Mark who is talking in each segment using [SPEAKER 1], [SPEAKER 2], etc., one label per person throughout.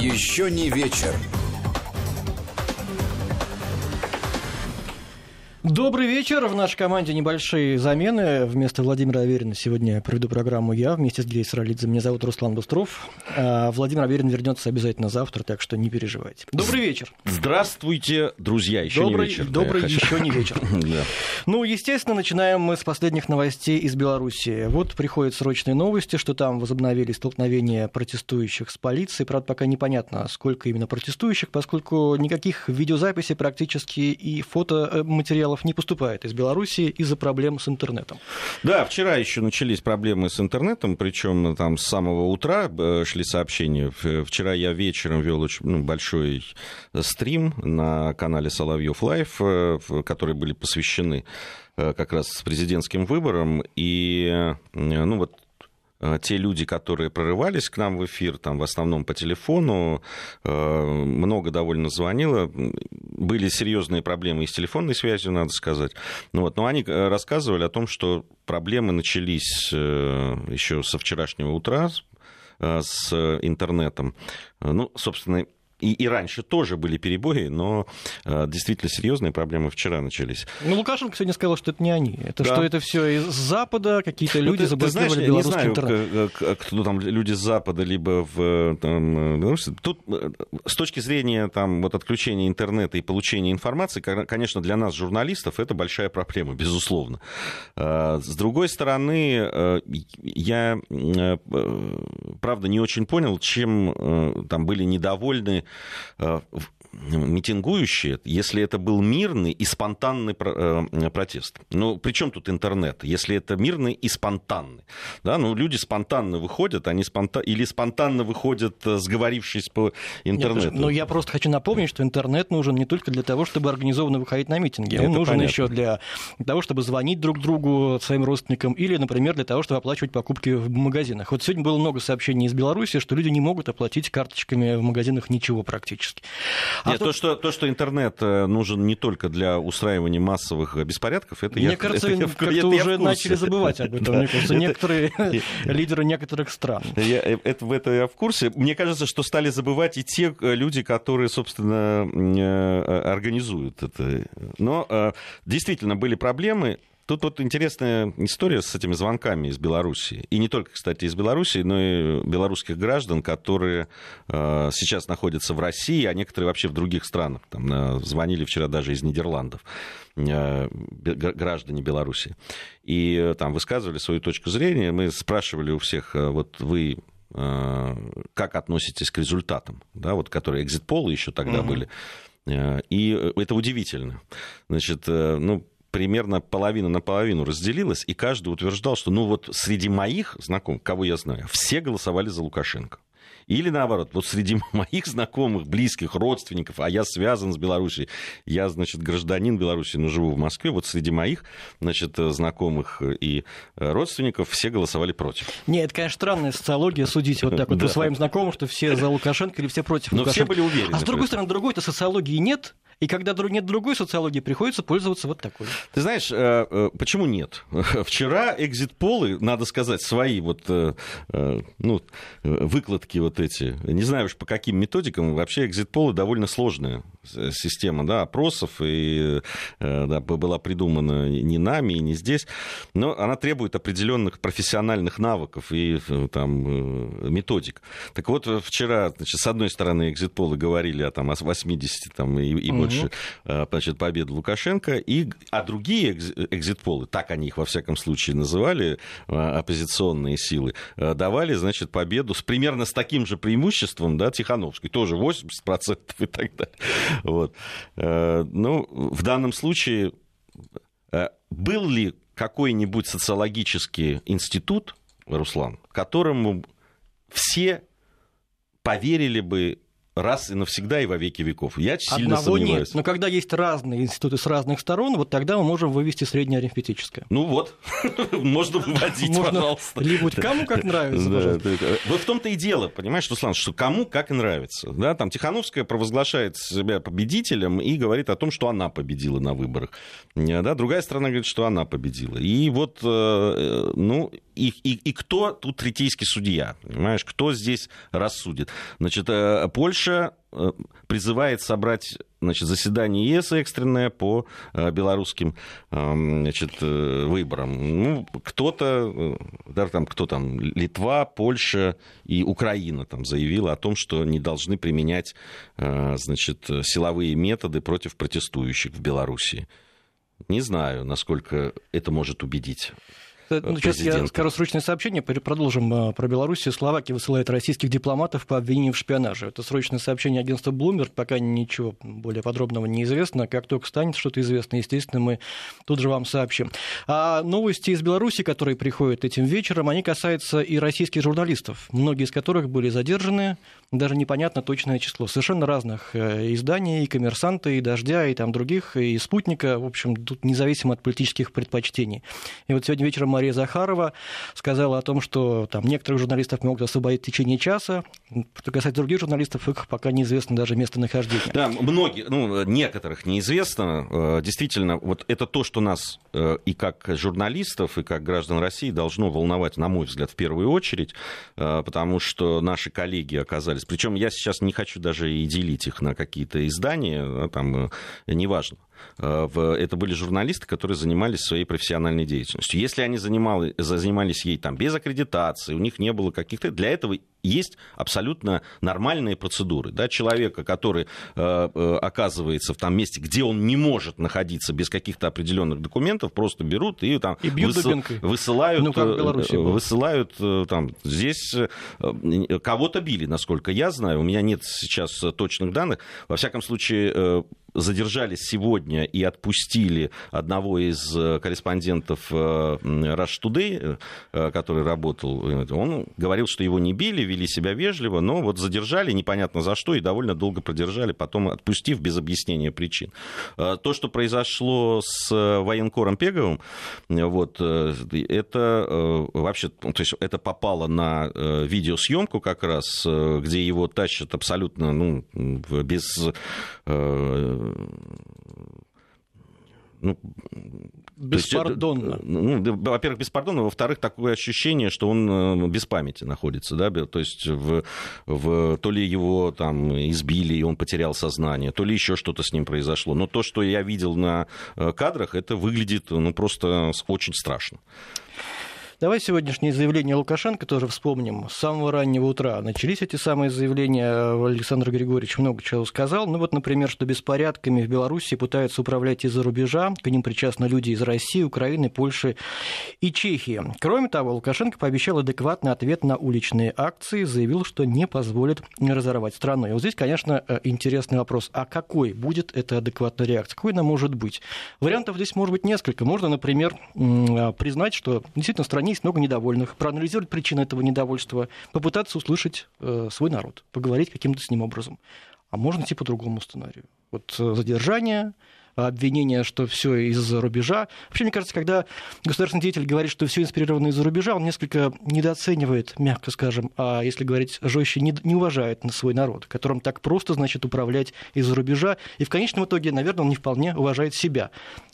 [SPEAKER 1] Еще не вечер.
[SPEAKER 2] Добрый вечер. В нашей команде небольшие замены. Вместо Владимира Аверина сегодня проведу программу я вместе с Геей Саралидзе. Меня зовут Руслан Бустров. А Владимир Аверин вернется обязательно завтра, так что не переживайте. Добрый вечер.
[SPEAKER 3] Здравствуйте, друзья. Еще
[SPEAKER 2] добрый,
[SPEAKER 3] не вечер.
[SPEAKER 2] Добрый
[SPEAKER 3] да,
[SPEAKER 2] еще не вечер.
[SPEAKER 3] Да.
[SPEAKER 2] Ну, естественно, начинаем мы с последних новостей из Беларуси. Вот приходят срочные новости, что там возобновили столкновения протестующих с полицией. Правда, пока непонятно, сколько именно протестующих, поскольку никаких видеозаписей практически и фотоматериалов не поступает из Беларуси из-за проблем с интернетом.
[SPEAKER 3] Да, вчера еще начались проблемы с интернетом, причем там с самого утра э, шли сообщения. Ф- Вчера я вечером вел очень ну, большой стрим на канале Соловьев Live, э, которые были посвящены э, как раз президентским выборам. И э, ну вот э, те люди, которые прорывались к нам в эфир, там в основном по телефону, э, много довольно звонило, были серьезные проблемы и с телефонной связью, надо сказать. Ну вот, но они э, рассказывали о том, что проблемы начались э, еще со вчерашнего утра э, с интернетом. Э, Ну, собственно, и, и раньше тоже были перебои, но э, действительно серьезные проблемы вчера начались.
[SPEAKER 2] Ну, Лукашенко сегодня сказал, что это не они. Это
[SPEAKER 3] Да.
[SPEAKER 2] что это все из Запада, какие-то
[SPEAKER 3] Ну,
[SPEAKER 2] люди
[SPEAKER 3] ты- ты знаешь,
[SPEAKER 2] заблокировали
[SPEAKER 3] я не
[SPEAKER 2] белорусский
[SPEAKER 3] знаю,
[SPEAKER 2] интернет.
[SPEAKER 3] к- кто там, люди с Запада, либо в э, там, э, Беларуси. Тут э, с точки зрения там, вот, отключения интернета и получения информации, ко- конечно, для нас, журналистов, это большая проблема, безусловно. Э, С другой стороны, э, я, э, э, правда, не очень понял, чем э, там были недовольны uh, митингующие, если это был мирный и спонтанный э, протест. Ну, при чем тут интернет, если это мирный и спонтанный? Да, ну, люди спонтанно выходят, они спонта... или спонтанно выходят, э, сговорившись по
[SPEAKER 2] Нет,
[SPEAKER 3] интернету.
[SPEAKER 2] но я просто хочу напомнить, что интернет нужен не только для того, чтобы организованно выходить на митинги. Он
[SPEAKER 3] Это
[SPEAKER 2] нужен
[SPEAKER 3] понятно.
[SPEAKER 2] еще для того, чтобы звонить друг другу, своим родственникам, или, например, для того, чтобы оплачивать покупки в магазинах. Вот сегодня было много сообщений из Беларуси, что люди не могут оплатить карточками в магазинах ничего практически. А
[SPEAKER 3] Нет,
[SPEAKER 2] тут-
[SPEAKER 3] то, что, то, что интернет э, нужен не только для устраивания массовых э, беспорядков, это
[SPEAKER 2] Мне
[SPEAKER 3] я,
[SPEAKER 2] кажется,
[SPEAKER 3] это я
[SPEAKER 2] как-то
[SPEAKER 3] это я
[SPEAKER 2] уже
[SPEAKER 3] курсе.
[SPEAKER 2] начали забывать об этом.
[SPEAKER 3] Да.
[SPEAKER 2] Мне кажется,
[SPEAKER 3] Это-
[SPEAKER 2] некоторые лидеры некоторых стран.
[SPEAKER 3] Я, э, это, в это я в курсе. Мне кажется, что стали забывать и те люди, которые, собственно, организуют это. Но действительно были проблемы. Тут вот интересная история с этими звонками из Беларуси. И не только, кстати, из Беларуси, но и белорусских граждан, которые э, сейчас находятся в России, а некоторые вообще в других странах. Там э, звонили вчера даже из Нидерландов э, граждане Беларуси. И там высказывали свою точку зрения. Мы спрашивали у всех, вот вы как относитесь к результатам, да, вот которые экзит-полы еще тогда
[SPEAKER 2] Мгм.
[SPEAKER 3] были. И это удивительно. Значит, ну, примерно половина на половину разделилась, и каждый утверждал, что ну вот среди моих знакомых, кого я знаю, все голосовали за Лукашенко. Или наоборот, вот среди моих знакомых, близких, родственников, а я связан с Белоруссией, я, значит, гражданин Беларуси, но живу в Москве, вот среди моих, значит, э, знакомых и э, родственников все голосовали против.
[SPEAKER 2] Нет, это, конечно, странная социология судить вот так вот по своим знакомым, что все за Лукашенко или все против
[SPEAKER 3] Но все были уверены.
[SPEAKER 2] А с другой стороны, другой-то социологии нет, и когда нет другой социологии, приходится пользоваться вот такой.
[SPEAKER 3] Ты знаешь, э, э, почему нет? Вчера экзит-полы, надо сказать, свои вот, э, ну, выкладки вот эти, не знаю уж по каким методикам, вообще экзит-полы довольно сложная система, да, опросов, и да, была придумана не нами и не здесь, но она требует определенных профессиональных навыков и там методик. Так вот, вчера, значит, с одной стороны, экзит-полы говорили о, там, о 80 там, и, и
[SPEAKER 2] Мгм.
[SPEAKER 3] Больше э, значит, победы Лукашенко, и, а другие экз- экзит-полы, так они их во всяком случае называли, э, оппозиционные силы, э, давали, значит, победу с, примерно с таким же преимуществом, да, Тихановской, тоже 80% и так далее. Вот. Ну, в данном случае был ли какой-нибудь социологический институт, Руслан, которому все поверили бы раз и навсегда и во веки веков. Я сильно Одного сомневаюсь.
[SPEAKER 2] Нет. Но когда есть разные институты с разных сторон, вот тогда мы можем вывести среднеарифметическое.
[SPEAKER 3] Ну вот, можно выводить, пожалуйста.
[SPEAKER 2] Либо кому как нравится, пожалуйста.
[SPEAKER 3] Вот в том-то и дело, понимаешь, Руслан, что кому как нравится. Да, там Тихановская провозглашает себя победителем и говорит о том, что она победила на выборах. Да, другая сторона говорит, что она победила. И вот, э, ну, и, и, и кто тут третейский судья, понимаешь, кто здесь рассудит? Значит, э, Польша э, призывает собрать значит, заседание ЕС экстренное по э, белорусским значит, выборам. Ну, кто-то, да, там, кто там, Литва, Польша и Украина там заявила о том, что не должны применять значит, силовые методы против протестующих в Беларуси. Не знаю, насколько это может убедить
[SPEAKER 2] ну, сейчас я скажу срочное сообщение, продолжим э, про Белоруссию. Словакия высылает российских дипломатов по обвинению в шпионаже. Это срочное сообщение агентства Bloomberg, пока ничего более подробного не известно. Как только станет что-то известно, естественно, мы тут же вам сообщим. А новости из Беларуси, которые приходят этим вечером, они касаются и российских журналистов, многие из которых были задержаны, даже непонятно точное число. Совершенно разных э, изданий, и «Коммерсанта», и «Дождя», и там других, и «Спутника». В общем, тут независимо от политических предпочтений. И вот сегодня вечером Мария Захарова сказала о том, что там некоторых журналистов могут освободить в течение часа. Что касается других журналистов, их пока неизвестно даже местонахождение.
[SPEAKER 3] Да, многие, ну, некоторых неизвестно. Э, действительно, вот это то, что нас э, и как журналистов, и как граждан России должно волновать, на мой взгляд, в первую очередь, потому что наши коллеги оказались. Причем я сейчас не хочу даже и делить их на какие-то издания, там, э, неважно. Э, это были журналисты, которые занимались своей профессиональной деятельностью. Если они занимали, занимались ей там без аккредитации, у них не было каких-то... Для этого есть абсолютно нормальные процедуры. Да? Человека, который э, э, оказывается в том месте, где он не может находиться без каких-то определенных документов, просто берут и, там,
[SPEAKER 2] и бьют высыл,
[SPEAKER 3] высылают, ну, высылают там, здесь кого-то били, насколько я знаю. У меня нет сейчас точных данных. Во всяком случае, задержали сегодня и отпустили одного из э, корреспондентов э, Rush Today, э, который работал. Он говорил, что его не били, вели себя вежливо, но вот задержали непонятно за что и довольно долго продержали, потом отпустив без объяснения причин. То, что произошло с военкором Пеговым, вот, это вообще, то есть это попало на видеосъемку как раз, где его тащат абсолютно ну, без
[SPEAKER 2] ну, беспардонно. Есть, ну,
[SPEAKER 3] во-первых, беспардонно, во-вторых, такое ощущение, что он э, без памяти находится, да, то есть в, в, то ли его там избили, и он потерял сознание, то ли еще что-то с ним произошло. Но то, что я видел на э, кадрах, это выглядит ну, просто очень страшно.
[SPEAKER 2] Давай сегодняшнее заявление Лукашенко тоже вспомним. С самого раннего утра начались эти самые заявления. Александр Григорьевич много чего сказал. Ну вот, например, что беспорядками в Беларуси пытаются управлять из-за рубежа. К ним причастны люди из России, Украины, Польши и Чехии. Кроме того, Лукашенко пообещал адекватный ответ на уличные акции, заявил, что не позволит разорвать страну. И вот здесь, конечно, э, интересный вопрос. А какой будет эта адекватная реакция? Какой она может быть? Вариантов здесь может быть несколько. Можно, например, а, признать, что действительно стране стране есть много недовольных, проанализировать причины этого недовольства, попытаться услышать э, свой народ, поговорить каким-то с ним образом. А можно идти по другому сценарию. Вот э, задержание, обвинение, что все из-за рубежа. Вообще, мне кажется, когда государственный деятель говорит, что все инспирировано из-за рубежа, он несколько недооценивает, мягко скажем, а если говорить жестче, не, не уважает на свой народ, которым так просто, значит, управлять из-за рубежа. И в конечном итоге, наверное, он не вполне уважает себя.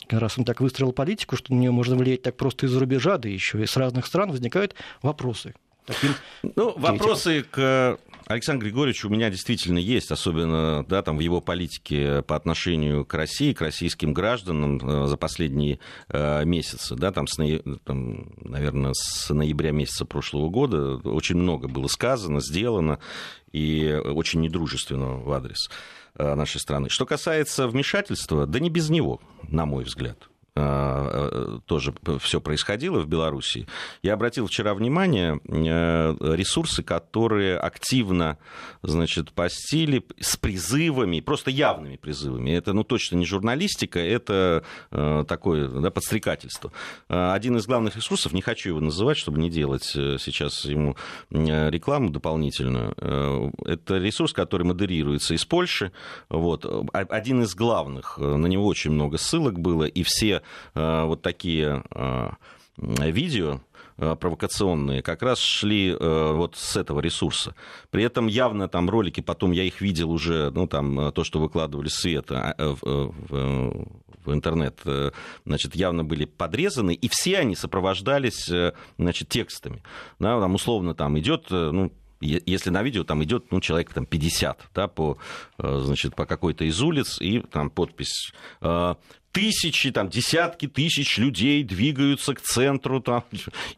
[SPEAKER 2] Раз он так выстроил политику, что на нее можно влиять так просто из-за рубежа, да еще и с разных стран, возникают вопросы.
[SPEAKER 3] Таким ну, вопросы к Александру Григорьевичу у меня действительно есть, особенно да, там, в его политике по отношению к России, к российским гражданам э, за последние э, месяцы. Да, там, с, там, наверное, с ноября месяца прошлого года очень много было сказано, сделано, и очень недружественно в адрес э, нашей страны. Что касается вмешательства, да не без него, на мой взгляд. Э, тоже все происходило в Беларуси. Я обратил вчера внимание, ресурсы, которые активно, значит, постили с призывами, просто явными призывами. Это, ну, точно не журналистика, это такое да, подстрекательство. Один из главных ресурсов, не хочу его называть, чтобы не делать сейчас ему рекламу дополнительную, это ресурс, который модерируется из Польши. Вот. Один из главных, на него очень много ссылок было, и все э, вот такие э, видео, э, провокационные как раз шли вот с этого ресурса. При этом явно там ролики, потом я их видел уже, ну там то, что выкладывали Света в, в, в интернет, значит, явно были подрезаны, и все они сопровождались, значит, текстами. Да, там условно там идет, ну, если на видео там идет ну, человек там, 50 да, по, значит, по какой-то из улиц, и там подпись тысячи, там, десятки тысяч людей двигаются к центру, там,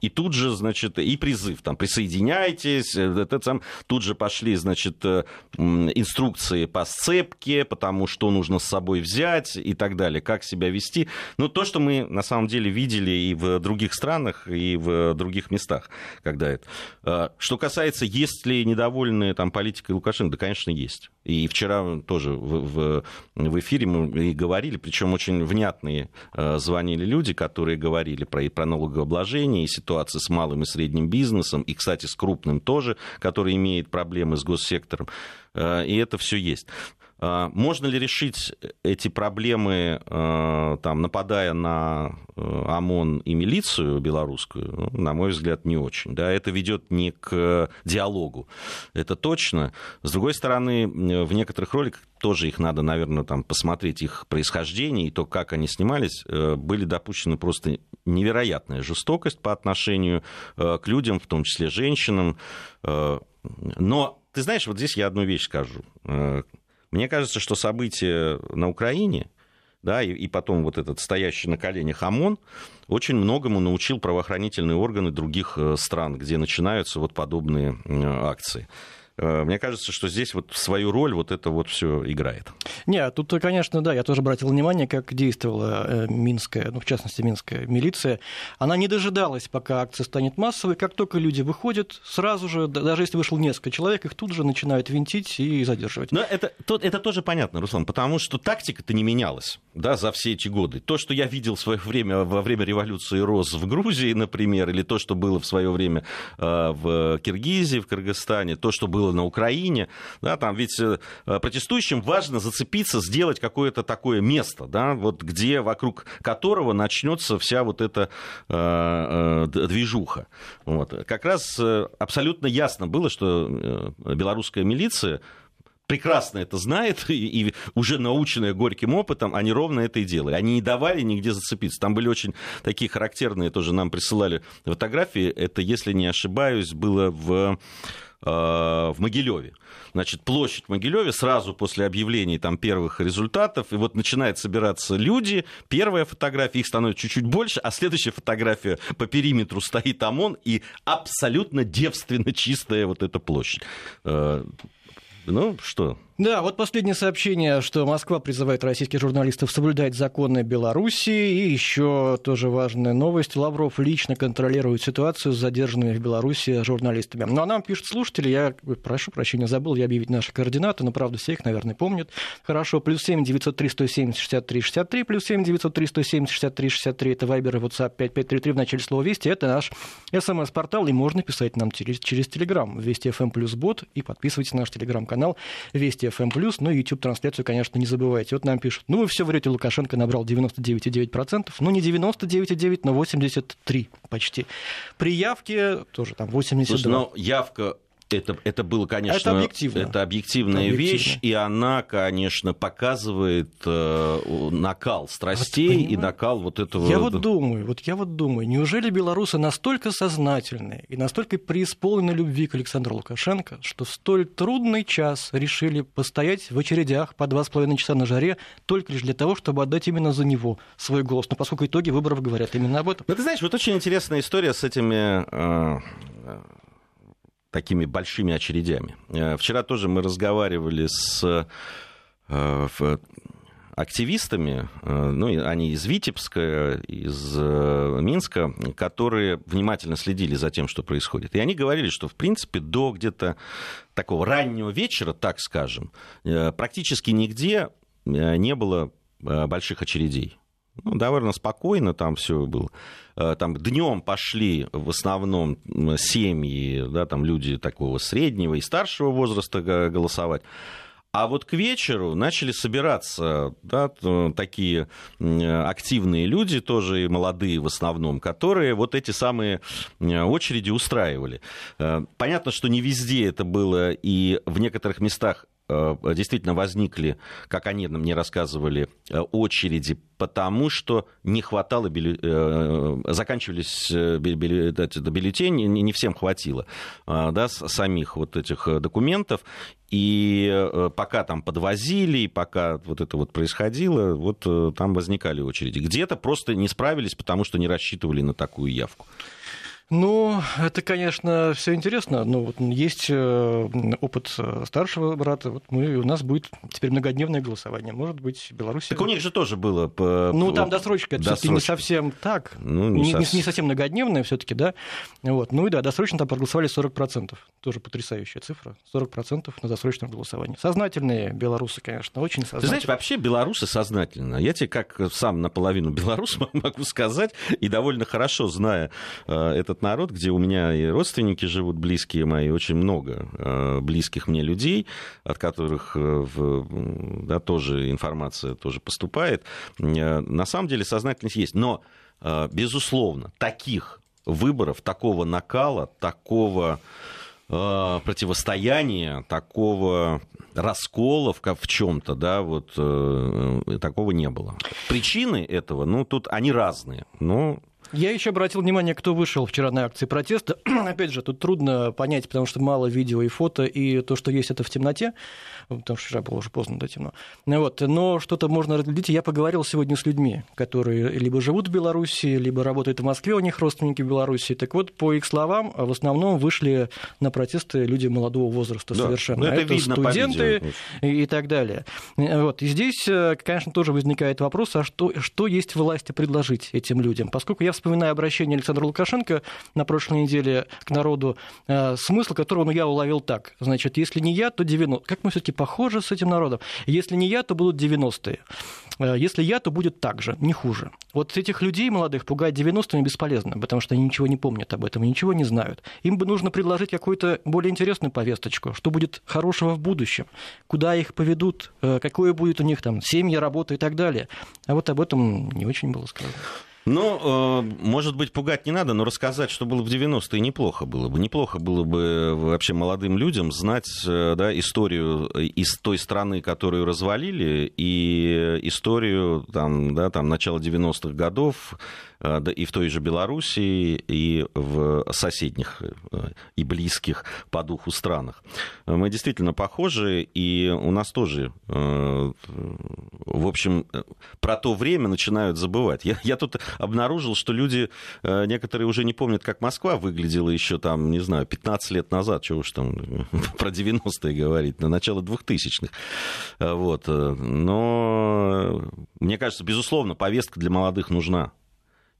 [SPEAKER 3] и тут же, значит, и призыв, там, присоединяйтесь, это, там, тут же пошли, значит, э, инструкции по сцепке, потому что нужно с собой взять и так далее, как себя вести. Ну, то, что мы, на самом деле, видели и в других странах, и в других местах, когда это. Э, что касается, есть ли недовольные там политикой Лукашенко, да, конечно, есть. И вчера тоже в, в, в эфире мы и говорили, причем очень внятные э, звонили люди, которые говорили про, и про налогообложение, и ситуацию с малым и средним бизнесом, и, кстати, с крупным тоже, который имеет проблемы с госсектором. Э, и это все есть. А, можно ли решить эти проблемы, а, там, нападая на э, ОМОН и милицию белорусскую? Ну, на мой взгляд, не очень. Да? Это ведет не к диалогу. Это точно. С другой стороны, в некоторых роликах тоже их надо, наверное, там, посмотреть их происхождение и то, как они снимались, э, были допущены просто невероятная жестокость по отношению э, к людям, в том числе женщинам. Но, ты знаешь, вот здесь я одну вещь скажу мне кажется, что события на Украине, да, и, и потом вот этот стоящий на коленях ОМОН, очень многому научил правоохранительные органы других э, стран, где начинаются вот подобные акции. Э, мне кажется, что здесь вот свою роль вот это вот все играет.
[SPEAKER 2] Не, тут, конечно, да, я тоже обратил внимание, как действовала э, минская, ну, в частности, минская милиция. Она не дожидалась, пока акция станет массовой. Как только люди выходят, сразу же, даже если вышло несколько человек, их тут же начинают винтить и задерживать.
[SPEAKER 3] Но это, это тоже понятно, Руслан, потому что тактика-то не менялась да, за все эти годы. То, что я видел в свое время во время революции РОС в Грузии, например, или то, что было в свое время э, в Киргизии, в Кыргызстане, то, что было было на Украине, да, там ведь э, протестующим важно зацепиться, сделать какое-то такое место, да, вот где вокруг которого начнется вся вот эта э, э, движуха. Вот. Как раз абсолютно ясно было, что белорусская милиция прекрасно это знает, и, и уже наученная горьким опытом, они ровно это и делали. Они не давали нигде зацепиться. Там были очень такие характерные, тоже нам присылали фотографии. Это, если не ошибаюсь, было в Э, в Могилеве. Значит, площадь в Могилеве сразу после объявлений там первых результатов, и вот начинают собираться люди, первая фотография, их становится чуть-чуть больше, а следующая фотография по периметру стоит ОМОН, и абсолютно девственно чистая вот эта площадь. Э, ну, что,
[SPEAKER 2] да, вот последнее сообщение, что Москва призывает российских журналистов соблюдать законы Беларуси. И еще тоже важная новость. Лавров лично контролирует ситуацию с задержанными в Беларуси журналистами. Ну, а нам пишут слушатели, я прошу прощения, забыл я объявить наши координаты, но, правда, все их, наверное, помнят. Хорошо, плюс 7 903 170 63 63, плюс 7 903 170 63 63, это Вайбер и WhatsApp 5533 в начале слова «Вести», это наш смс-портал, и можно писать нам через, через Телеграм, Вести ФМ плюс бот, и подписывайтесь на наш Телеграм-канал Вести Вести FM+, ну и YouTube-трансляцию, конечно, не забывайте. Вот нам пишут, ну вы все врете, Лукашенко набрал 99,9%, ну не 99,9, но 83 почти. При явке тоже там 82. Слушай,
[SPEAKER 3] но явка это, это было, конечно, это, объективно. это объективная это вещь, и она, конечно, показывает э, накал страстей вот, и накал вот этого.
[SPEAKER 2] Я вот думаю, вот я вот думаю, неужели белорусы настолько сознательные и настолько преисполнены любви к Александру Лукашенко, что в столь трудный час решили постоять в очередях по два с половиной часа на жаре только лишь для того, чтобы отдать именно за него свой голос. Но поскольку итоги выборов говорят именно об этом.
[SPEAKER 3] Ну, ты знаешь, вот очень интересная история с этими э, такими большими очередями. Э, вчера тоже мы разговаривали с э, активистами, ну, они из Витебска, из Минска, которые внимательно следили за тем, что происходит. И они говорили, что, в принципе, до где-то такого раннего вечера, так скажем, практически нигде не было больших очередей ну, довольно спокойно там все было. Э, там днем пошли в основном семьи, да, там люди такого среднего и старшего возраста голосовать. А вот к вечеру начали собираться да, такие активные люди, тоже и молодые в основном, которые вот эти самые очереди устраивали. Э, понятно, что не везде это было, и в некоторых местах действительно возникли, как они мне рассказывали, э, очереди, потому что не хватало, бюлле... Э, заканчивались бюллетени, не всем хватило да, самих вот этих документов, и пока там подвозили, пока вот это вот происходило, вот там возникали очереди. Где-то просто не справились, потому что не рассчитывали на такую явку.
[SPEAKER 2] Ну, это, конечно, все интересно. Но вот есть э, опыт э, старшего брата. Вот мы, у нас будет теперь многодневное голосование. Может быть, Беларусь.
[SPEAKER 3] Так у них же тоже было. По...
[SPEAKER 2] Ну, там досрочка. Это все-таки не совсем так. Ну, не, не, не совсем многодневное все-таки, да. Вот. Ну и да, досрочно там проголосовали 40%. Тоже потрясающая цифра. 40% на досрочном голосовании. Сознательные белорусы, конечно, очень сознательные. Ты
[SPEAKER 3] знаете, вообще белорусы сознательно. Я тебе как сам наполовину белорус могу сказать, и довольно хорошо зная э, этот этот народ, где у меня и родственники живут близкие мои, очень много э, близких мне людей, от которых э, да, тоже информация тоже поступает. Э, на самом деле сознательность есть. Но, безусловно, таких выборов, такого накала, такого противостояния, такого раскола в чем-то, да, вот такого не было. Причины этого, ну, тут они разные, но
[SPEAKER 2] я еще обратил внимание, кто вышел вчера на акции протеста. Опять же, тут трудно понять, потому что мало видео и фото, и то, что есть, это в темноте, потому что вчера было уже поздно, да, темно. Вот. Но что-то можно разглядеть. Я поговорил сегодня с людьми, которые либо живут в Беларуси, либо работают в Москве, у них родственники в Беларуси. Так вот, по их словам, в основном вышли на протесты люди молодого возраста да, совершенно.
[SPEAKER 3] Ну, это, это видно студенты
[SPEAKER 2] и, и так далее. Вот. И здесь, э, конечно, тоже возникает вопрос, а что, что есть власти предложить этим людям? Поскольку я вспоминаю обращение Александра Лукашенко на прошлой неделе к народу, э, смысл которого ну, я уловил так. Значит, если не я, то 90. Как мы все таки похожи с этим народом? Если не я, то будут 90-е. Э, если я, то будет так же, не хуже. Вот этих людей молодых пугать 90-ми бесполезно, потому что они ничего не помнят об этом, ничего не знают. Им бы нужно предложить какую-то более интересную повесточку, что будет хорошего в будущем, куда их поведут, э, какое будет у них там семья, работа и так далее. А вот об этом не очень было сказано.
[SPEAKER 3] Ну, э, может быть, пугать не надо, но рассказать, что было в 90-е, неплохо было бы. Неплохо было бы вообще молодым людям знать э, да, историю из той страны, которую развалили, и историю там, да, там, начала 90-х годов, Э, и в той же Белоруссии, и в соседних э, и близких по духу странах. Мы действительно похожи, и у нас тоже, э, в общем, про то время начинают забывать. Я, я тут обнаружил, что люди, некоторые уже не помнят, как Москва выглядела еще там, не знаю, 15 лет назад, чего уж там про 90-е говорить, на начало 2000-х. Вот. Но, мне кажется, безусловно, повестка для молодых нужна.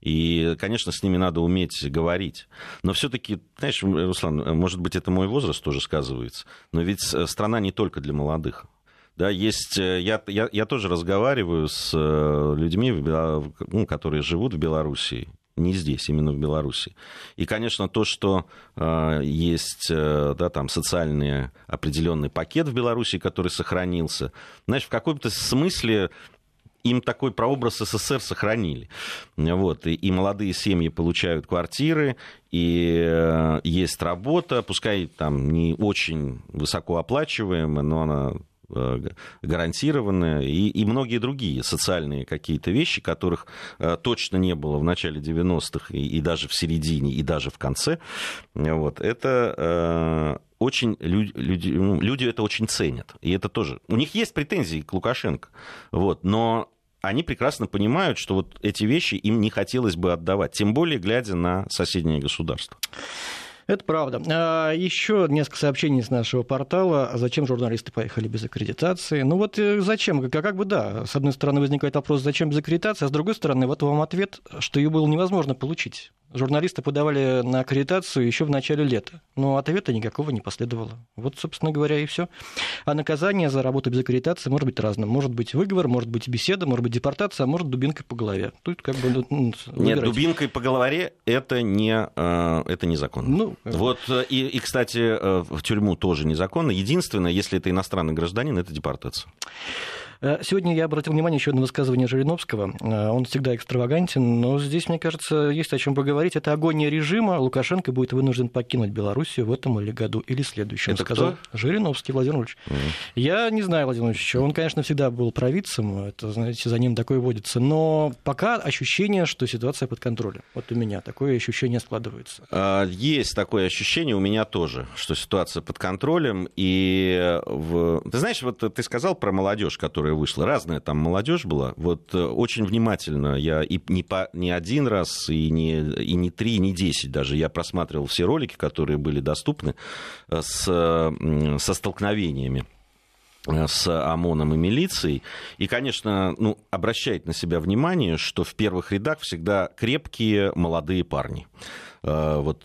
[SPEAKER 3] И, конечно, с ними надо уметь говорить. Но все-таки, знаешь, Руслан, может быть, это мой возраст тоже сказывается. Но ведь страна не только для молодых. Да, есть, э, я, я, я тоже разговариваю с э, людьми, ну, которые живут в Беларуси, не здесь, именно в Беларуси. И, конечно, то, что э, есть э, да, там, социальный определенный пакет в Беларуси, который сохранился, знаешь, в каком-то смысле им такой прообраз СССР сохранили. Вот, и, и молодые семьи получают квартиры, и э, есть работа, пускай там не очень высокооплачиваемая, но она э, гарантированная, и, и многие другие социальные какие-то вещи, которых э, точно не было в начале 90-х, и, и даже в середине, и даже в конце. Вот, это очень люди, люди, ну, люди это очень ценят. И это тоже. У них есть претензии к Лукашенко. Вот, но они прекрасно понимают, что вот эти вещи им не хотелось бы отдавать, тем более глядя на соседние государства.
[SPEAKER 2] Это правда. А, еще несколько сообщений с нашего портала. Зачем журналисты поехали без аккредитации? Ну вот э, зачем? Как, как бы да. С одной стороны возникает вопрос, зачем без аккредитации, а с другой стороны, вот вам ответ, что ее было невозможно получить. Журналисты подавали на аккредитацию еще в начале лета, но ответа никакого не последовало. Вот, собственно говоря, и все. А наказание за работу без аккредитации может быть разным. Может быть выговор, может быть беседа, может быть депортация, а может дубинкой по голове. Тут как бы
[SPEAKER 3] ну, Нет, дубинкой по голове это не, э, это незаконно. Ну, вот, э, и, и, кстати, э, в тюрьму тоже незаконно. Единственное, если это иностранный гражданин, это депортация.
[SPEAKER 2] Э, сегодня я обратил внимание еще на высказывание Жириновского. Э, он всегда экстравагантен, но здесь, мне кажется, есть о чем поговорить. Это агония режима. Лукашенко будет вынужден покинуть Белоруссию в этом или году, или следующем.
[SPEAKER 3] Это сказал
[SPEAKER 2] кто? Жириновский Владимир Владимирович. Mm. Я не знаю Владимир Владимирович. Он, конечно, всегда был провидцем. Это, знаете, за ним такое водится. Но пока ощущение, что ситуация под контролем. Вот у меня такое ощущение складывается.
[SPEAKER 3] А, есть такое ощущение у меня тоже, что ситуация под контролем. И в... ты знаешь, вот ты сказал про молодежь, которая которая вышла. Разная там молодежь была. Вот э, очень внимательно я и не, по, не один раз, и не, и не три, и не десять даже. Я просматривал все ролики, которые были доступны э, с, со столкновениями э, с ОМОНом и милицией. И, конечно, ну, обращает на себя внимание, что в первых рядах всегда крепкие молодые парни вот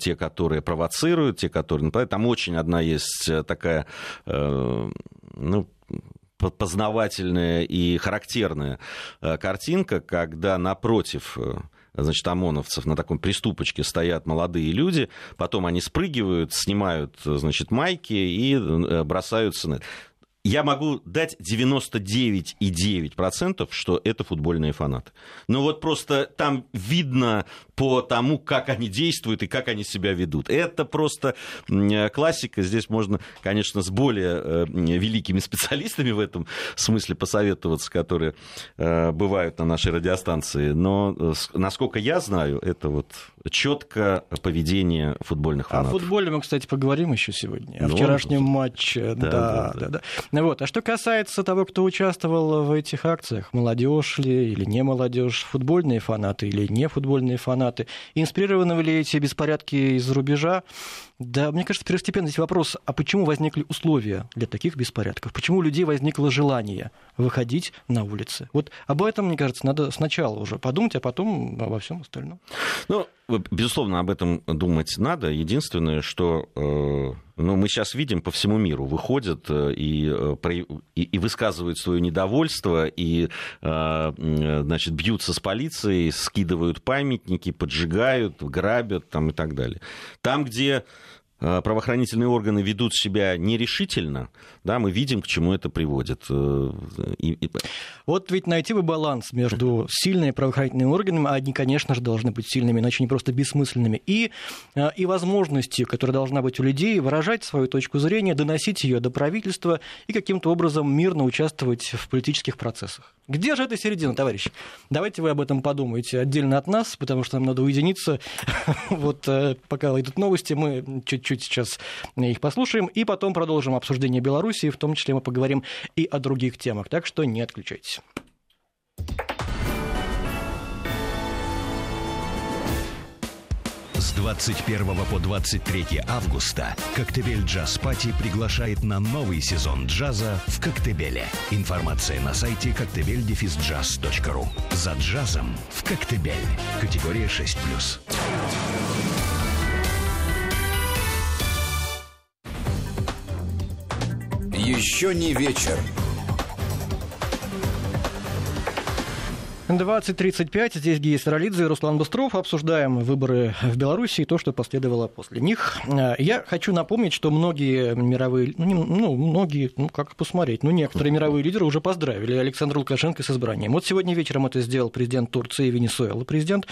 [SPEAKER 3] те, которые провоцируют, те, которые нападают. Там очень одна есть такая, ну, познавательная и характерная э, картинка, когда напротив э, значит, ОМОНовцев на таком приступочке стоят молодые люди, потом они спрыгивают, снимают, значит, майки и э, бросаются на я могу дать 99,9%, что это футбольные фанаты. Но вот просто там видно по тому, как они действуют и как они себя ведут. Это просто классика. Здесь можно, конечно, с более э, великими специалистами в этом смысле посоветоваться, которые э, бывают на нашей радиостанции. Но, э, насколько я знаю, это вот четко поведение футбольных фанатов.
[SPEAKER 2] О футболе мы, кстати, поговорим еще сегодня. О ну, вчерашнем матче. Да, да, да. да. да. Вот. А что касается того, кто участвовал в этих акциях, молодежь ли или не молодежь, футбольные фанаты или не футбольные фанаты, инспирированы ли эти беспорядки из-за рубежа? Да, мне кажется, первостепенный здесь вопрос, а почему возникли условия для таких беспорядков? Почему у людей возникло желание выходить на улицы? Вот об этом, мне кажется, надо сначала уже подумать, а потом обо всем остальном.
[SPEAKER 3] Ну, безусловно, об этом думать надо. Единственное, что э, ну, мы сейчас видим по всему миру, выходят э, и, э, и, и высказывают свое недовольство, и значит, бьются с полицией, скидывают памятники, поджигают, грабят там, и так далее. Там, где правоохранительные органы ведут себя нерешительно, да, мы видим, к чему это приводит. Э,
[SPEAKER 2] и, и... Вот ведь найти бы баланс между сильными правоохранительными органами, а они, конечно же, должны быть сильными, иначе не просто бессмысленными, и, э, и возможностью, которая должна быть у людей, выражать свою точку зрения, доносить ее до правительства и каким-то образом мирно участвовать в политических процессах. Где же эта середина, товарищи? Давайте вы об этом подумаете отдельно от нас, потому что нам надо уединиться. Вот пока идут новости, мы чуть чуть сейчас их послушаем, и потом продолжим обсуждение Беларуси, в том числе мы поговорим и о других темах, так что не отключайтесь.
[SPEAKER 1] С 21 по 23 августа Коктебель Джаз Пати приглашает на новый сезон джаза в Коктебеле. Информация на сайте коктебельдефисджаз.ру. За джазом в Коктебель. Категория 6+.
[SPEAKER 4] Еще не вечер.
[SPEAKER 2] 20.35. Здесь Гея Саралидзе и Руслан Быстров. Обсуждаем выборы в Беларуси и то, что последовало после них. Э, я хочу напомнить, что многие мировые, ну, не, ну многие, ну, как посмотреть, ну, некоторые мировые лидеры уже поздравили Александра Лукашенко с избранием. Вот сегодня вечером это сделал президент Турции и Венесуэлы, президент.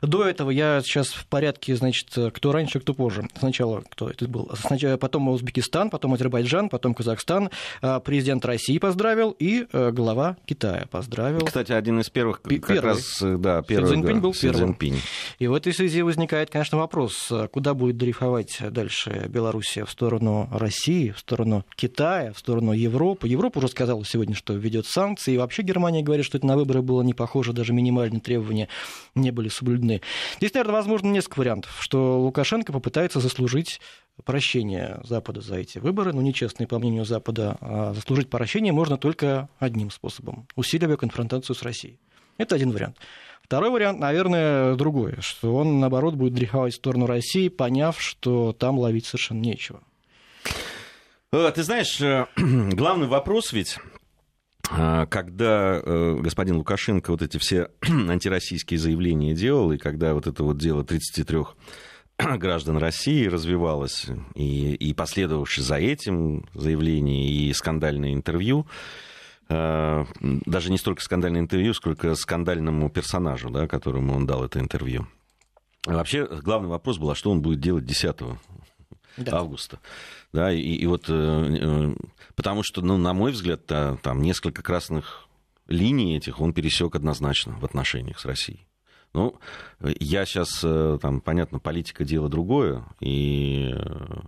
[SPEAKER 2] До этого я сейчас в порядке, значит, кто раньше, кто позже. Сначала кто это был? Сначала, потом Узбекистан, потом Азербайджан, потом Казахстан. Э, президент России поздравил и э, глава Китая поздравил.
[SPEAKER 3] Кстати, один из первых первых как
[SPEAKER 2] Первый.
[SPEAKER 3] раз, э, да, первый
[SPEAKER 2] Си Цзиньпинь
[SPEAKER 3] да,
[SPEAKER 2] был
[SPEAKER 3] Си
[SPEAKER 2] первым.
[SPEAKER 3] Цзиньпинь.
[SPEAKER 2] И в этой связи возникает, конечно, вопрос, куда будет дрейфовать дальше Белоруссия в сторону России, в сторону Китая, в сторону Европы. Европа уже сказала сегодня, что введет санкции, и вообще Германия говорит, что это на выборы было не похоже, даже минимальные требования не были соблюдены. Здесь, наверное, возможно несколько вариантов, что Лукашенко попытается заслужить прощение Запада за эти выборы, но нечестные, по мнению Запада, а заслужить прощение можно только одним способом, усиливая конфронтацию с Россией. Это один вариант. Второй вариант, наверное, другой, что он, наоборот, будет дрейфовать в сторону России, поняв, что там ловить совершенно нечего.
[SPEAKER 3] Э, Ты знаешь, э, главный вопрос ведь, э, когда господин Лукашенко вот эти все антироссийские заявления делал, и когда вот это вот дело 33 граждан России развивалось, и, и последовавшее за этим заявление и скандальное интервью, даже не столько скандальное интервью, сколько скандальному персонажу, да, которому он дал это интервью. А Вообще, главный вопрос был, а что он будет делать 10
[SPEAKER 2] Да.
[SPEAKER 3] августа. Да, и, и вот, э, э, потому что, ну, на мой взгляд, та- там несколько красных линий этих он пересек однозначно в отношениях с Россией. Ну, э, я сейчас, там, понятно, политика дело другое, и э,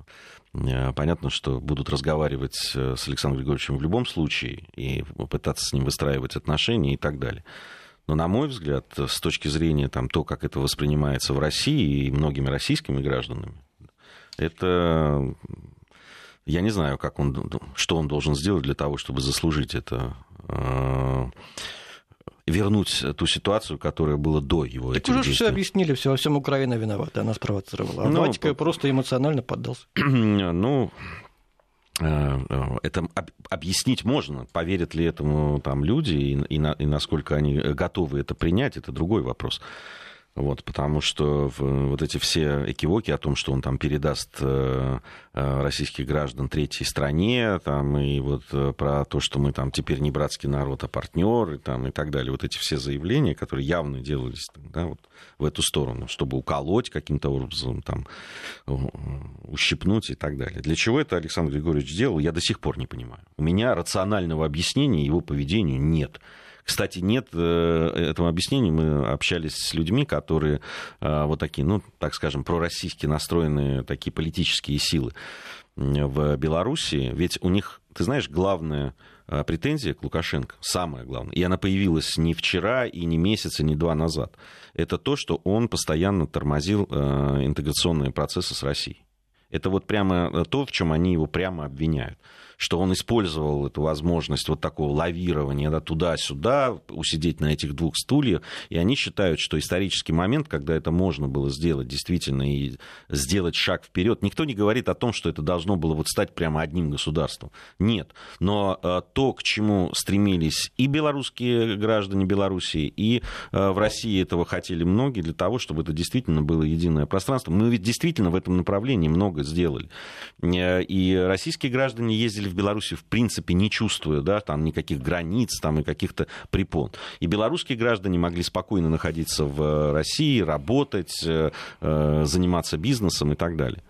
[SPEAKER 3] понятно, что будут разговаривать э, с Александром Григорьевичем в любом случае и пытаться с ним выстраивать отношения и так далее. Но, на мой взгляд, с точки зрения там, то, как это воспринимается в России и многими российскими гражданами, это я не знаю, как он, что он должен сделать для того, чтобы заслужить это, э, вернуть ту ситуацию, которая была до его
[SPEAKER 2] Так
[SPEAKER 3] этих
[SPEAKER 2] уже все
[SPEAKER 3] действий.
[SPEAKER 2] объяснили, все во всем Украина виновата, она спровоцировала. А
[SPEAKER 3] Ну,
[SPEAKER 2] Батька
[SPEAKER 3] по-
[SPEAKER 2] просто эмоционально поддался.
[SPEAKER 3] Ну, э, э, это об- объяснить можно. Поверят ли этому там люди и, и на- и насколько они готовы это принять, это другой вопрос. Вот, потому что вот эти все экивоки о том, что он там передаст э, э, российских граждан третьей стране, там, и вот э, про то, что мы там теперь не братский народ, а партнеры, там, и так далее, вот эти все заявления, которые явно делались да, вот, в эту сторону, чтобы уколоть каким-то образом, там, ущипнуть и так далее. Для чего это Александр Григорьевич делал, я до сих пор не понимаю. У меня рационального объяснения его поведению нет. Кстати, нет э, этому объяснению. Мы общались с людьми, которые э, вот такие, ну, так скажем, пророссийски настроенные такие политические силы в Белоруссии. Ведь у них, ты знаешь, главная э, претензия к Лукашенко, самая главная, и она появилась не вчера, и не месяц, и не два назад, это то, что он постоянно тормозил интеграционные процессы с Россией. Это вот прямо то, в чем они его прямо обвиняют. Что он использовал эту возможность вот такого лавирования да, туда-сюда, усидеть на этих двух стульях. И они считают, что исторический момент, когда это можно было сделать действительно и сделать шаг вперед, никто не говорит о том, что это должно было вот стать прямо одним государством. Нет. Но э, то, к чему стремились и белорусские граждане Белоруссии, и э, в России этого хотели многие, для того, чтобы это действительно было единое пространство. Мы ведь действительно в этом направлении много сделали. Э, И российские граждане ездили в Белоруссию, в принципе, не чувствуя да, там никаких границ там, и каких-то препон. И белорусские граждане могли спокойно находиться в России, работать, э, э, заниматься бизнесом и так далее.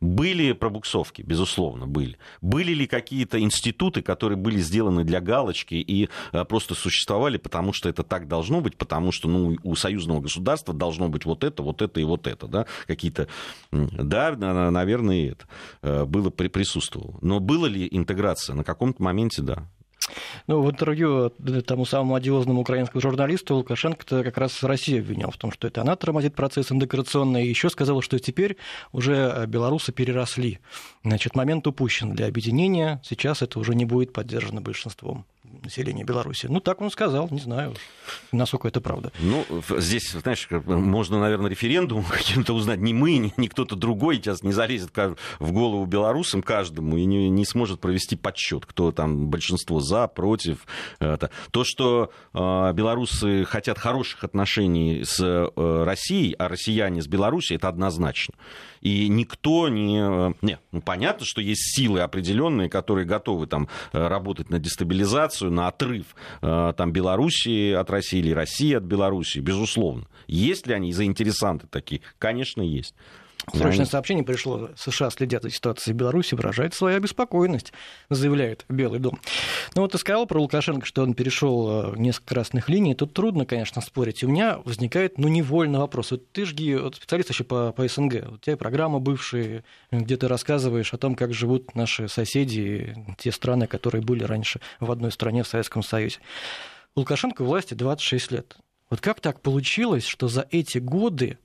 [SPEAKER 3] Были пробуксовки, безусловно, были. Были ли какие-то институты, которые были сделаны для галочки и э, просто существовали, потому что это так должно быть, потому что ну, у союзного государства должно быть вот это, вот это и вот это, да, какие-то... Да, на- наверное, это э, было, при- присутствовало. Но была ли интеграция? На каком-то моменте, да.
[SPEAKER 2] Ну, в интервью тому самому одиозному украинскому журналисту Лукашенко как раз Россию обвинял в том, что это она тормозит процесс интеграционный, и еще сказал, что теперь уже белорусы переросли. Значит, момент упущен для объединения, сейчас это уже не будет поддержано большинством населения Беларуси. Ну, так он сказал, не знаю, насколько это правда.
[SPEAKER 3] Ну, здесь, знаешь, можно, наверное, референдум каким-то узнать. Не мы, ни, ни кто-то другой сейчас не залезет в голову белорусам каждому и не, не сможет провести подсчет, кто там большинство за, против. Это. То, что э, белорусы хотят хороших отношений с э, Россией, а россияне с Белоруссией, это однозначно. И никто не... э, Не, ну, понятно, что есть силы определенные, которые готовы там э, работать на дестабилизацию, на отрыв э, там, Белоруссии от России или России от Белоруссии, безусловно. Есть ли они заинтересанты такие? Конечно, есть.
[SPEAKER 2] Срочное сообщение пришло. США следят за ситуацией в Беларуси, выражает свою обеспокоенность, заявляет Белый дом. Ну вот ты сказал про Лукашенко, что он перешел э, несколько красных линий. Тут трудно, конечно, спорить. у меня возникает, ну, невольно вопрос. Вот ты же вот специалист еще по, по СНГ. У тебя программа бывшая, где ты рассказываешь о том, как живут наши соседи, те страны, которые были раньше в одной стране в Советском Союзе. Лукашенко власти 26 лет. Вот как так получилось, что за эти годы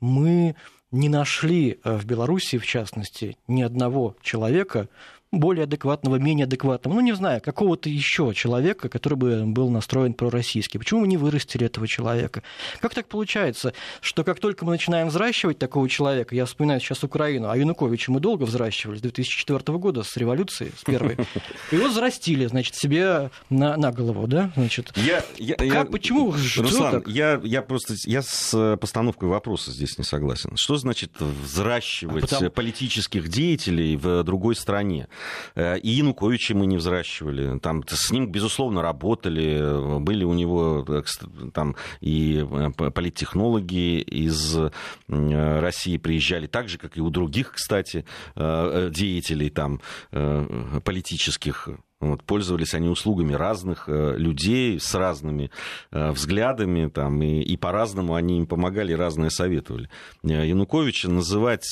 [SPEAKER 2] мы не нашли э, в Беларуси, в частности, ни одного человека, более адекватного, менее адекватного, ну, не знаю, какого-то еще человека, который бы был настроен пророссийски. Почему мы не вырастили этого человека? Как так получается, что как только мы начинаем взращивать такого человека, я вспоминаю сейчас Украину, а Януковича мы долго взращивали, с 2004 года, с революции, с первой, его взрастили, значит, себе на, на голову, да? Значит,
[SPEAKER 3] я, я, как,
[SPEAKER 2] я, почему?
[SPEAKER 3] Руслан, я, я просто, я с постановкой вопроса здесь не согласен. Что значит взращивать а потому... политических деятелей в другой стране? Э, и Януковича мы не взращивали. Там, с ним, безусловно, работали. Были у него э, там и э, политтехнологи из России приезжали, так же, как и у других, кстати, деятелей там политических. Вот, пользовались они услугами разных э, людей с разными э, взглядами, там, и, и по-разному они им помогали, разное советовали. Э, Януковича называть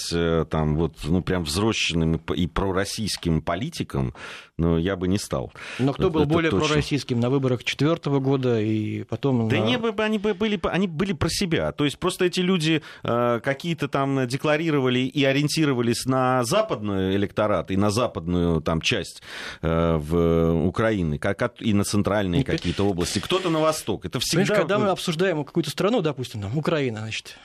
[SPEAKER 3] там, вот, ну, прям взросленным и пророссийским политиком, но я бы не стал.
[SPEAKER 2] Но кто был Это более точно. пророссийским на выборах четвертого года и потом...
[SPEAKER 3] Да
[SPEAKER 2] на...
[SPEAKER 3] не, они были, они были про себя. То есть просто эти люди э, какие-то там декларировали и ориентировались на западный электорат и на западную там часть э, в Украины, как, и на центральные какие-то области. Кто-то на восток. Это всегда...
[SPEAKER 2] Понимаешь, когда мы обсуждаем какую-то страну, допустим, там, Украина, значит,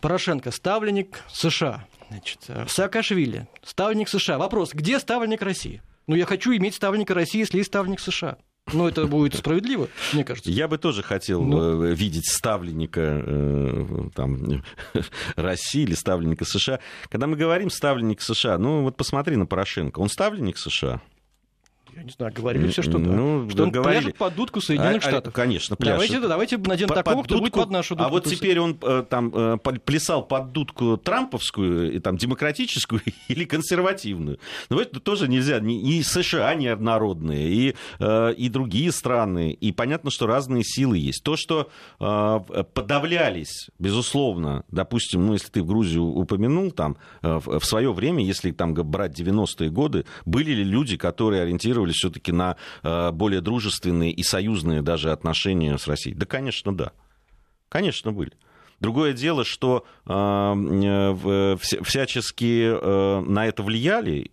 [SPEAKER 2] Порошенко ставленник США, значит, Саакашвили, ставленник США. Вопрос, где ставленник России? Ну, я хочу иметь ставленника России, если есть ставленник США. Ну, это будет справедливо, мне кажется.
[SPEAKER 3] Я бы тоже хотел ну. Э, видеть ставленника э, там, России или ставленника США. Когда мы говорим ставленник США, ну вот посмотри на Порошенко. Он ставленник США?
[SPEAKER 2] Я не знаю, говорили все, что да. Ну, что он говорили. пляжет под дудку Соединенных а, а Штатов.
[SPEAKER 3] Конечно, пляшет.
[SPEAKER 2] Давайте, давайте найдем по, такого, под кто дудку, будет под нашу
[SPEAKER 3] дудку. А вот теперь он э, там э, плясал под дудку трамповскую, и, там, демократическую или консервативную. Но это тоже нельзя. И США неоднородные, и, э, и другие страны. И понятно, что разные силы есть. То, что подавлялись, безусловно, допустим, ну, если ты в Грузию упомянул, там, в свое время, если там брать 90-е годы, были ли люди, которые ориентировались ориентировались все-таки на э, более дружественные и союзные даже отношения с Россией? Да, конечно, да. Конечно, были. Другое дело, что э, э, всячески на это влияли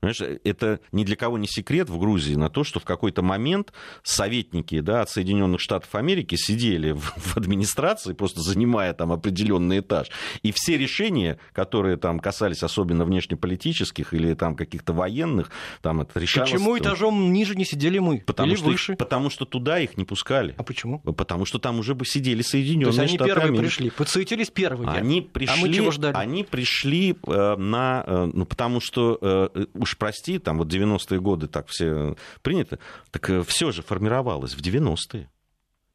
[SPEAKER 3] Понимаешь, это ни для кого не секрет в Грузии на то, что в какой-то момент советники да, от Соединенных Штатов Америки сидели в, в администрации, просто занимая там определенный этаж. И все решения, которые там касались особенно внешнеполитических или там каких-то военных, там это решалось...
[SPEAKER 2] Почему этажом ниже не сидели мы?
[SPEAKER 3] Потому,
[SPEAKER 2] или
[SPEAKER 3] что
[SPEAKER 2] выше?
[SPEAKER 3] Их, потому что туда их не пускали.
[SPEAKER 2] А почему?
[SPEAKER 3] Потому что там уже бы сидели Соединенные Штаты Америки.
[SPEAKER 2] То есть они первые пришли, подсуетились первые.
[SPEAKER 3] Они пришли, а мы чего ждали? Они пришли э, на... Э, ну, потому что э, уж прости, там вот 90-е годы так все принято, так э, все же формировалось в 90-е.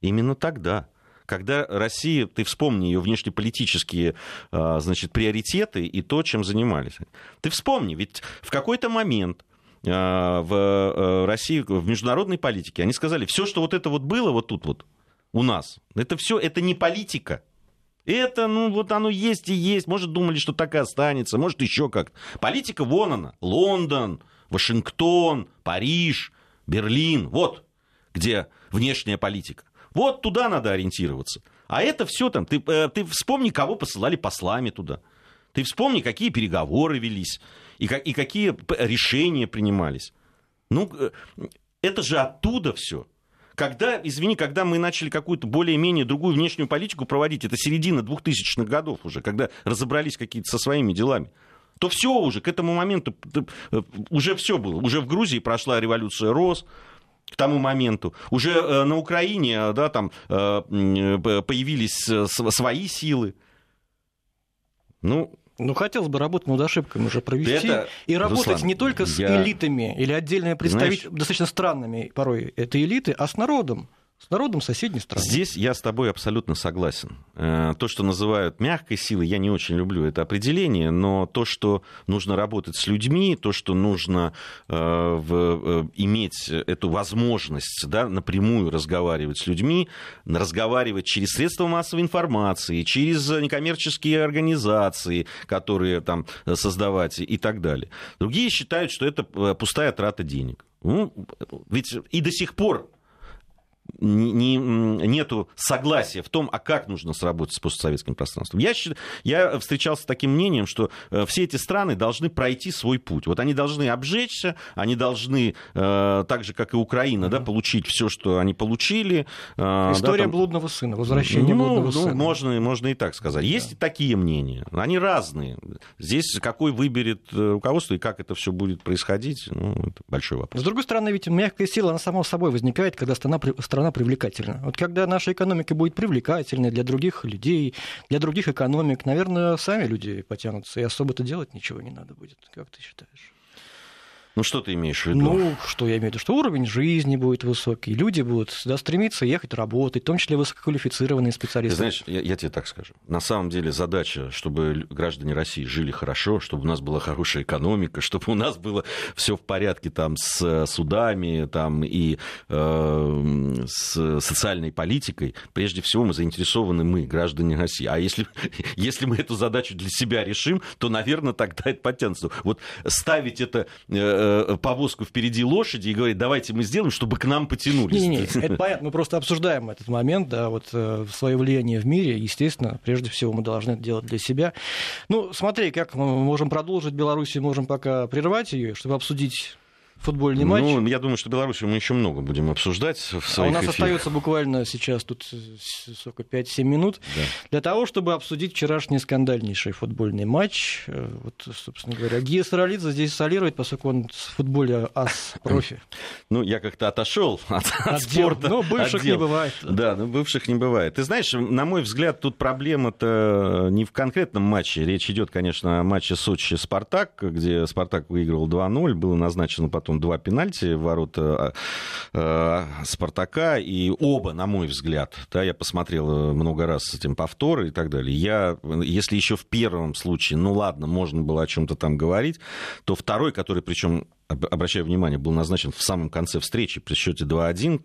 [SPEAKER 3] Именно тогда когда Россия, ты вспомни ее внешнеполитические э, значит, приоритеты и то, чем занимались. Ты вспомни, ведь в какой-то момент э, в России, в международной политике, они сказали, все, что вот это вот было вот тут вот у нас, это все, это не политика, это, ну, вот оно есть и есть. Может, думали, что так и останется, может, еще как. Политика вон она. Лондон, Вашингтон, Париж, Берлин. Вот где внешняя политика. Вот туда надо ориентироваться. А это все там. Ты, э, ты вспомни, кого посылали послами туда. Ты вспомни, какие переговоры велись и, и какие решения принимались. Ну, э, это же оттуда все. Когда, извини, когда мы начали какую-то более-менее другую внешнюю политику проводить, это середина 2000-х годов уже, когда разобрались какие-то со своими делами, то все уже, к этому моменту э, уже все было. Уже в Грузии прошла революция РОС, к тому моменту. Уже э, на Украине да, там, э, появились свои силы.
[SPEAKER 2] Ну, ну, хотелось бы работу над ошибками уже провести. Это, и работать Руслан, не только с я... элитами или отдельными представителями, достаточно странными порой, это элиты, а с народом с народом соседней страны.
[SPEAKER 3] Здесь я с тобой абсолютно согласен. Э, то, что называют мягкой силой, я не очень люблю это определение, но то, что нужно работать с людьми, то, что нужно э, э, иметь эту возможность да, напрямую разговаривать с людьми, разговаривать через средства массовой информации, через некоммерческие организации, которые там создавать и так далее. Другие считают, что это пустая трата денег. Ну, ведь и до сих пор не, нету согласия в том, а как нужно сработать с постсоветским пространством. Я, я встречался с таким мнением, что э, все эти страны должны пройти свой путь. Вот они должны обжечься, они должны, э, так же, как и Украина, mm-hmm. да, получить все, что они получили.
[SPEAKER 2] Э, История да, там... блудного сына, возвращение ну, блудного ну, сына.
[SPEAKER 3] Можно, можно и так сказать. Есть да. и такие мнения. Они разные. Здесь какой выберет руководство и как это все будет происходить, ну, это большой вопрос.
[SPEAKER 2] С другой стороны, ведь мягкая сила, она сама собой возникает, когда страна, страна привлекательна. Вот когда наша экономика будет привлекательной для других людей, для других экономик, наверное, сами люди потянутся, и особо-то делать ничего не надо будет. Как ты считаешь?
[SPEAKER 3] Ну, что ты имеешь в виду?
[SPEAKER 2] Ну, что я имею в виду? Что уровень жизни будет высокий, люди будут сюда стремиться ехать работать, в том числе высококвалифицированные специалисты.
[SPEAKER 3] Ты знаешь, я, я тебе так скажу. На самом деле задача, чтобы граждане России жили хорошо, чтобы у нас была хорошая экономика, чтобы у нас было все в порядке там с судами там, и э, с социальной политикой. Прежде всего мы заинтересованы мы, граждане России. А если, если мы эту задачу для себя решим, то, наверное, тогда это потянется. Вот ставить это э, Э, повозку впереди лошади и говорит, давайте мы сделаем, чтобы к нам потянулись.
[SPEAKER 2] Не-не, это понятно, мы просто обсуждаем этот момент, да, вот э, свое влияние в мире, естественно, прежде всего мы должны это делать для себя. Ну, смотри, как мы можем продолжить Беларусь, можем пока прервать ее, чтобы обсудить футбольный матч.
[SPEAKER 3] Ну, я думаю, что Беларусь мы еще много будем обсуждать в своих
[SPEAKER 2] А у нас
[SPEAKER 3] эфирах.
[SPEAKER 2] остается буквально сейчас тут сколько, 5-7 минут да. для того, чтобы обсудить вчерашний скандальнейший футбольный матч. Э, вот, собственно говоря, Гия Саралидзе здесь солирует, поскольку он в футболе ас-профи.
[SPEAKER 3] Ну, я как-то отошел от, от спорта.
[SPEAKER 2] Ну, бывших не бывает.
[SPEAKER 3] Да, ну, бывших не бывает. Ты знаешь, на мой взгляд, тут проблема-то не в конкретном матче. Речь идет, конечно, о матче Сочи-Спартак, где Спартак выигрывал 2-0, было назначено потом потом два пенальти в ворота э, Спартака, и оба, на мой взгляд, да, я посмотрел э, много раз этим повторы и так далее, я, если еще в первом случае, ну ладно, можно было о чем-то там говорить, то второй, который, причем, обращаю внимание, был назначен в самом конце встречи при счете 2-1,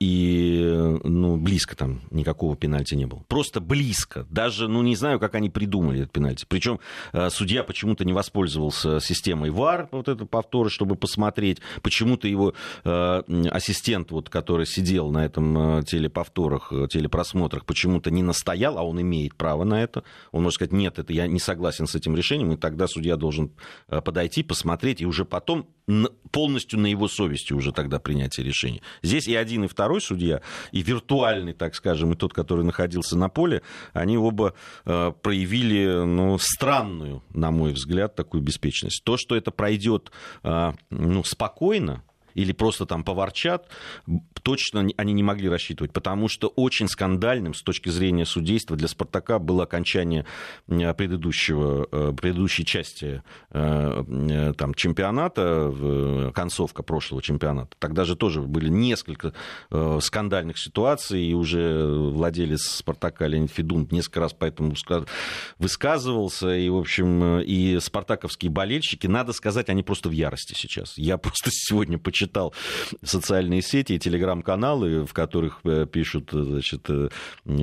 [SPEAKER 3] и ну, близко там никакого пенальти не было. Просто близко. Даже, ну, не знаю, как они придумали этот пенальти. Причем э, судья почему-то не воспользовался системой ВАР, вот это повторы, чтобы посмотреть. Почему-то его э, ассистент, вот, который сидел на этом э, телеповторах, телепросмотрах, почему-то не настоял, а он имеет право на это. Он может сказать, нет, это я не согласен с этим решением, и тогда судья должен подойти, посмотреть, и уже потом полностью на его совести уже тогда принятие решения. Здесь и один, и второй судья, и виртуальный, так скажем, и тот, который находился на поле, они оба э, проявили ну, странную, на мой взгляд, такую беспечность. То, что это пройдет э, ну, спокойно, или просто там поворчат, точно они не могли рассчитывать, потому что очень скандальным с точки зрения судейства для «Спартака» было окончание э, предыдущего, э, предыдущей части э, там, чемпионата, концовка прошлого чемпионата. Тогда же тоже были несколько скандальных ситуаций, и уже владелец «Спартака» Леонид Федун несколько раз по этому высказывался, и, в общем, и спартаковские болельщики, надо сказать, они просто в ярости сейчас. Я просто сегодня почитал социальные сети и телеграм телеграм-каналы, в которых э, пишут значит, э,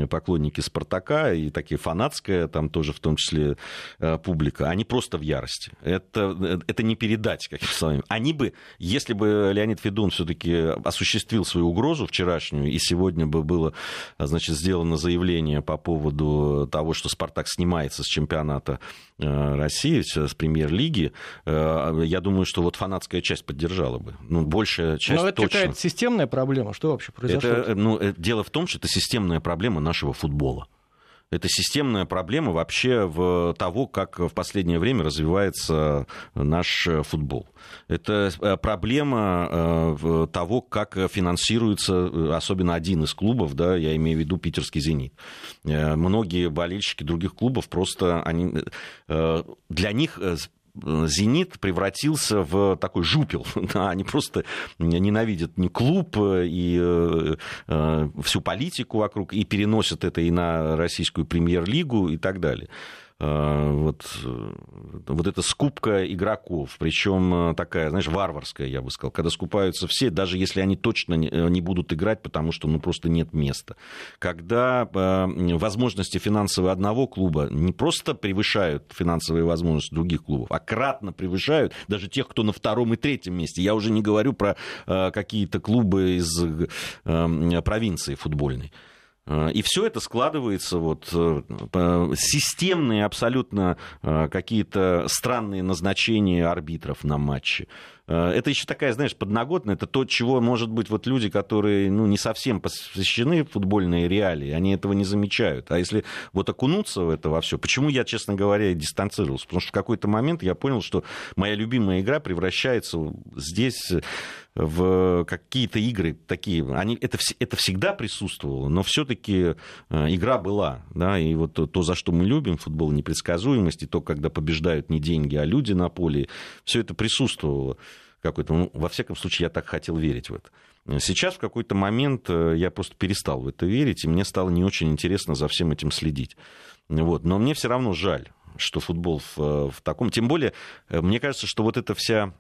[SPEAKER 3] поклонники Спартака и такие фанатская, там тоже в том числе э, публика, они просто в ярости. Это, это не передать, как словами. Они бы, если бы Леонид Федун все-таки осуществил свою угрозу вчерашнюю, и сегодня бы было значит, сделано заявление по поводу того, что Спартак снимается с чемпионата России, с премьер-лиги, я думаю, что вот фанатская часть поддержала бы. Ну, большая часть Но
[SPEAKER 2] это
[SPEAKER 3] точно.
[SPEAKER 2] какая-то системная проблема? Что вообще произошло?
[SPEAKER 3] Это, ну, э, дело в том, что это системная проблема нашего футбола. Это системная проблема вообще в того, как в последнее время развивается наш футбол. Это э, проблема э, того, как финансируется особенно один из клубов, да, я имею в виду питерский «Зенит». Многие болельщики других клубов просто, они, для них «Зенит» превратился в такой жупел. Да, они просто ненавидят не клуб и всю политику вокруг, и переносят это и на российскую премьер-лигу и так далее. Э, вот, э, вот эта скупка игроков, причем э, такая, знаешь, варварская, я бы сказал, когда скупаются все, даже если они точно не будут играть, потому что ну, просто нет места. Когда возможности финансовые одного клуба не просто превышают финансовые возможности других клубов, а кратно превышают даже тех, кто на втором и третьем месте. Я уже не говорю про какие-то клубы из провинции футбольной. Э, и все это складывается, вот, э, системные абсолютно э, какие-то странные назначения арбитров на матче. Это еще такая, знаешь, подноготная, это то, чего, может быть, вот люди, которые ну, не совсем посвящены футбольной реалии, они этого не замечают. А если вот окунуться в это во все, почему я, честно говоря, дистанцировался? Потому что в какой-то момент я понял, что моя любимая игра превращается здесь в какие-то игры такие, они, это, это всегда присутствовало, но все-таки э, игра была, да, и вот то, за что мы любим футбол, непредсказуемость, и то, когда побеждают не деньги, а люди на поле, все это присутствовало какой-то, ну, во всяком случае, я так хотел верить в это. Сейчас в какой-то момент э, я просто перестал в это верить, и мне стало не очень интересно за всем этим следить. Вот. Но мне все равно жаль что футбол в, э, в таком... Тем более, э, мне кажется, что вот эта вся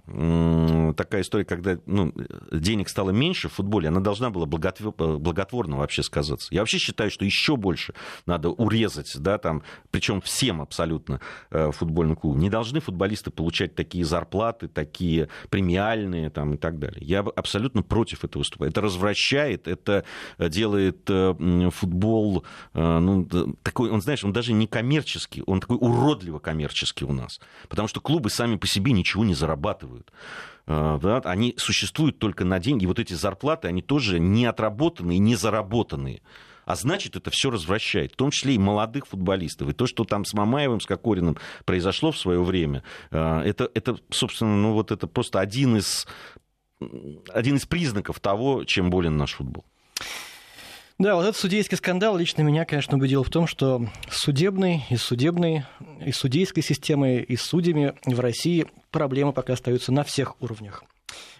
[SPEAKER 3] такая история, когда ну, денег стало меньше в футболе, она должна была э, благотворно вообще сказаться. Я вообще считаю, что еще больше надо урезать, да, там, причем всем абсолютно футбольным клубам. Не должны футболисты получать такие зарплаты, такие премиальные там, и так далее. Я абсолютно против этого выступаю. Это развращает, это делает футбол, ну, такой, он, знаешь, он даже не коммерческий, он такой урод уродливо коммерчески у нас. Потому что клубы сами по себе ничего не зарабатывают. А, да, они существуют только на деньги. И вот эти зарплаты, они тоже не отработанные, не заработанные. А значит, это все развращает, в том числе и молодых футболистов. И то, что там с Мамаевым, с Кокориным произошло в свое время, а, это, это, собственно, ну вот это просто один из, один из признаков того, чем болен наш футбол.
[SPEAKER 2] Да, вот этот судейский скандал лично меня, конечно, убедил в том, что судебной и судебной, и судейской системой, и судьями в России проблемы пока остаются на всех уровнях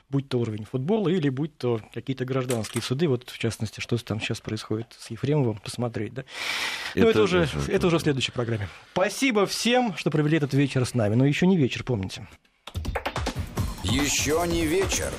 [SPEAKER 2] будь то уровень футбола или будь то какие-то гражданские суды, вот в частности, что там сейчас происходит с Ефремовым, посмотреть, да. Но это, это, уже, это, это уже в следующей программе. Спасибо всем, что провели этот вечер с нами. Но еще не вечер, помните.
[SPEAKER 4] Еще не вечер.